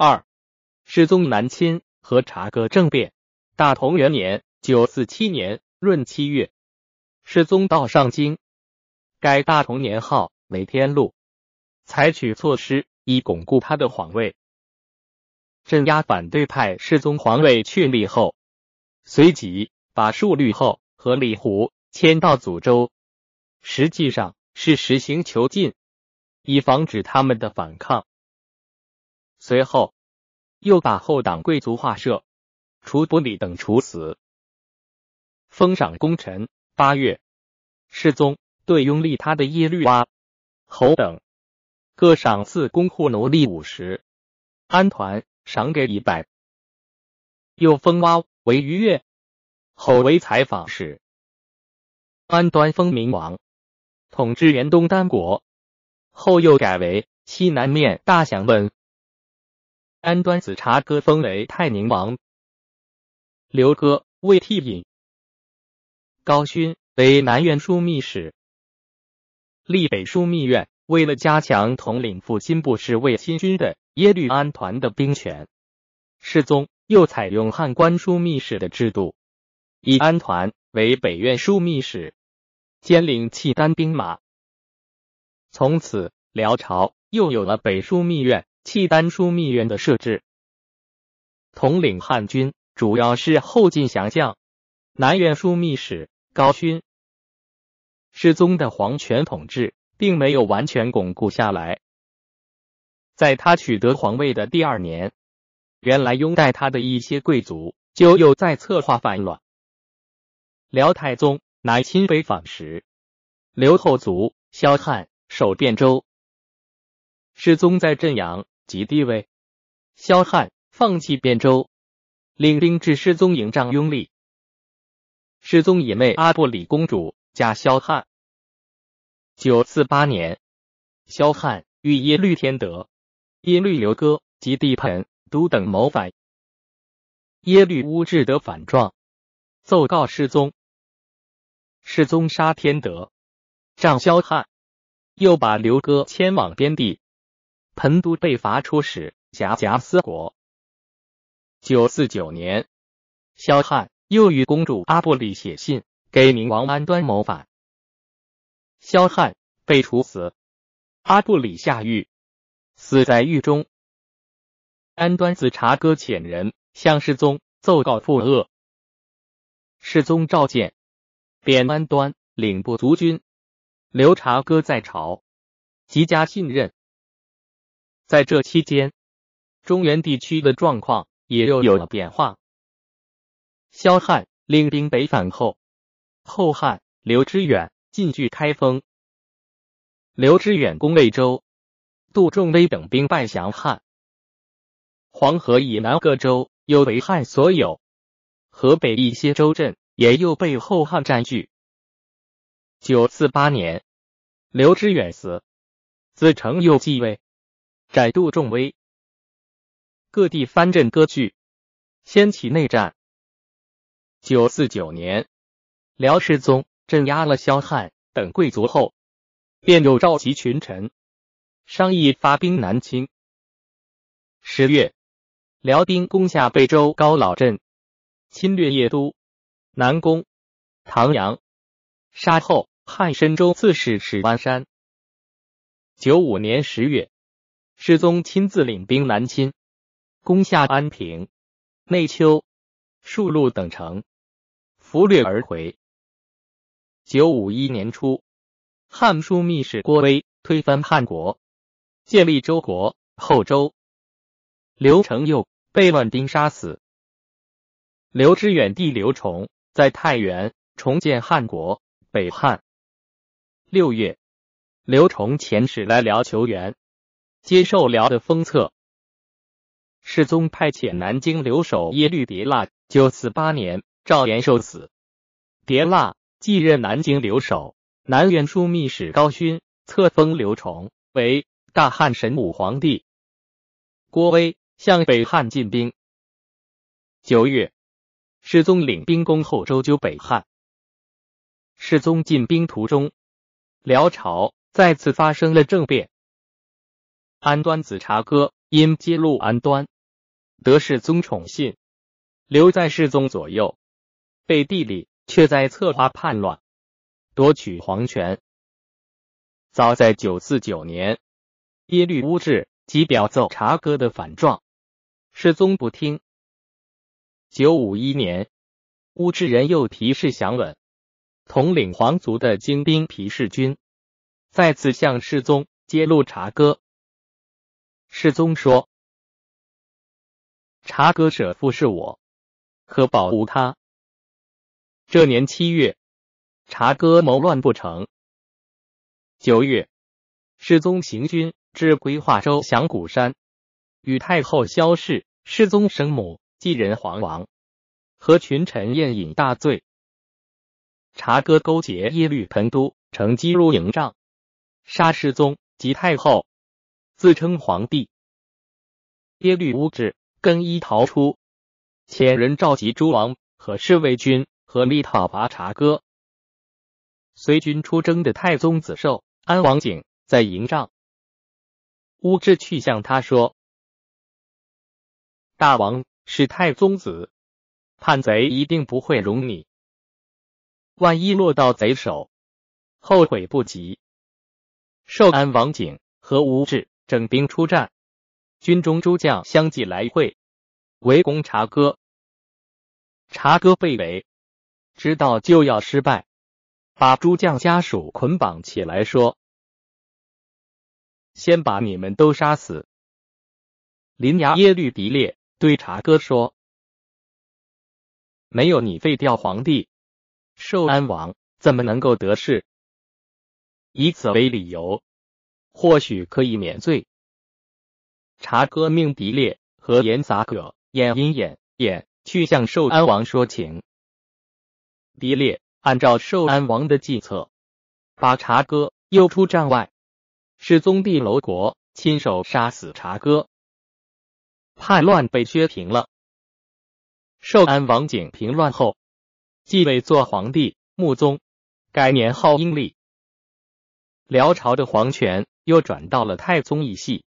二、世宗南侵和察哥政变。大同元年（九四七年）闰七月，世宗到上京，改大同年号为天禄，采取措施以巩固他的皇位。镇压反对派，世宗皇位确立后，随即把数律后和李胡迁到祖州，实际上是实行囚禁，以防止他们的反抗。随后，又把后党贵族画社，除伯里等处死，封赏功臣。八月，世宗对拥立他的耶律阿、侯等各赏赐公户奴隶五十，安团赏给一百，又封蛙为逾越，侯为采访使，安端封明王，统治元东丹国。后又改为西南面大祥问。安端子察哥封为泰宁王，刘哥为替尹，高勋为南院枢密使，立北枢密院。为了加强统领复兴部侍卫亲军的耶律安团的兵权，世宗又采用汉官枢密使的制度，以安团为北院枢密使，兼领契丹兵马。从此，辽朝又有了北枢密院。契丹枢密院的设置，统领汉军主要是后晋降将，南院枢密使高勋。世宗的皇权统治并没有完全巩固下来，在他取得皇位的第二年，原来拥戴他的一些贵族就又在策划反乱。辽太宗乃亲北访时，刘后族萧汉守汴州，世宗在镇阳。及地位，萧汉放弃汴州，领兵至失宗营帐拥立。失宗以妹阿布里公主嫁萧汉。九四八年，萧汉与耶律天德、耶律刘哥及帝盆都等谋反，耶律乌智德反状，奏告失宗。世宗杀天德，杖萧汉，又把刘哥迁往边地。彭都被罚出使夹夹思国。九四九年，萧汉又与公主阿布里写信给明王安端谋反，萧汉被处死，阿布里下狱，死在狱中。安端子察哥遣人向世宗奏告父恶，世宗召见，贬安端领部卒军。刘察哥在朝，极加信任。在这期间，中原地区的状况也又有了变化。萧汉领兵北返后，后汉刘知远进据开封，刘知远攻魏州，杜仲威等兵败降汉。黄河以南各州又为汉所有，河北一些州镇也又被后汉占据。九四八年，刘知远死，子成又继位。窄度重威，各地藩镇割据，掀起内战。九四九年，辽世宗。镇压了萧汉。等贵族后，便又召集群臣。商议发兵南侵。十月，辽兵攻下贝州高老镇，侵略邺都、南宫、唐阳，杀后汉深州刺史史万山。九五年十月。世宗亲自领兵南侵，攻下安平、内丘、数路等城，俘掠而回。九五一年初，汉书密使郭威推翻汉国，建立周国后周。刘承佑被乱兵杀死。刘知远弟刘崇在太原重建汉国，北汉。六月，刘崇遣使来辽求援。接受辽的封册，世宗派遣南京留守耶律迭腊，九四八年赵延寿死，迭腊继任南京留守，南院枢密使高勋册封刘崇为大汉神武皇帝。郭威向北汉进兵，九月，世宗领兵攻后周纠北汉。世宗进兵途中，辽朝再次发生了政变。安端子茶歌因揭露安端，得世宗宠信，留在世宗左右。背地里却在策划叛乱，夺取皇权。早在九四九年，耶律乌质即表奏茶哥的反状，世宗不听。九五一年，乌质人又提示降稳，统领皇族的精兵皮氏军，再次向世宗揭露茶哥。世宗说：“察哥舍父是我，可保无他。”这年七月，察哥谋乱不成。九月，世宗行军至归化州响谷山，与太后萧氏、世宗生母继人皇王和群臣宴饮大醉。察哥勾结耶律盆都，乘机入营帐，杀世宗及太后。自称皇帝，耶律乌质更衣逃出，遣人召集诸王和侍卫军，合力讨伐察哥。随军出征的太宗子寿安王景在营帐，乌质去向他说：“大王是太宗子，叛贼一定不会容你。万一落到贼手，后悔不及。”寿安王景和乌质。整兵出战，军中诸将相继来会，围攻察哥。察哥被围，知道就要失败，把诸将家属捆绑起来，说：“先把你们都杀死。”临衙耶律狄烈对察哥说：“没有你废掉皇帝，寿安王怎么能够得势？以此为理由。”或许可以免罪。察哥命狄烈和严杂葛、演阴演演去向寿安王说情。狄烈按照寿安王的计策，把察哥诱出帐外。世宗帝楼国亲手杀死察哥，叛乱被削平了。寿安王景平乱后，继位做皇帝，穆宗，改年号英历。辽朝的皇权。又转到了太宗一系。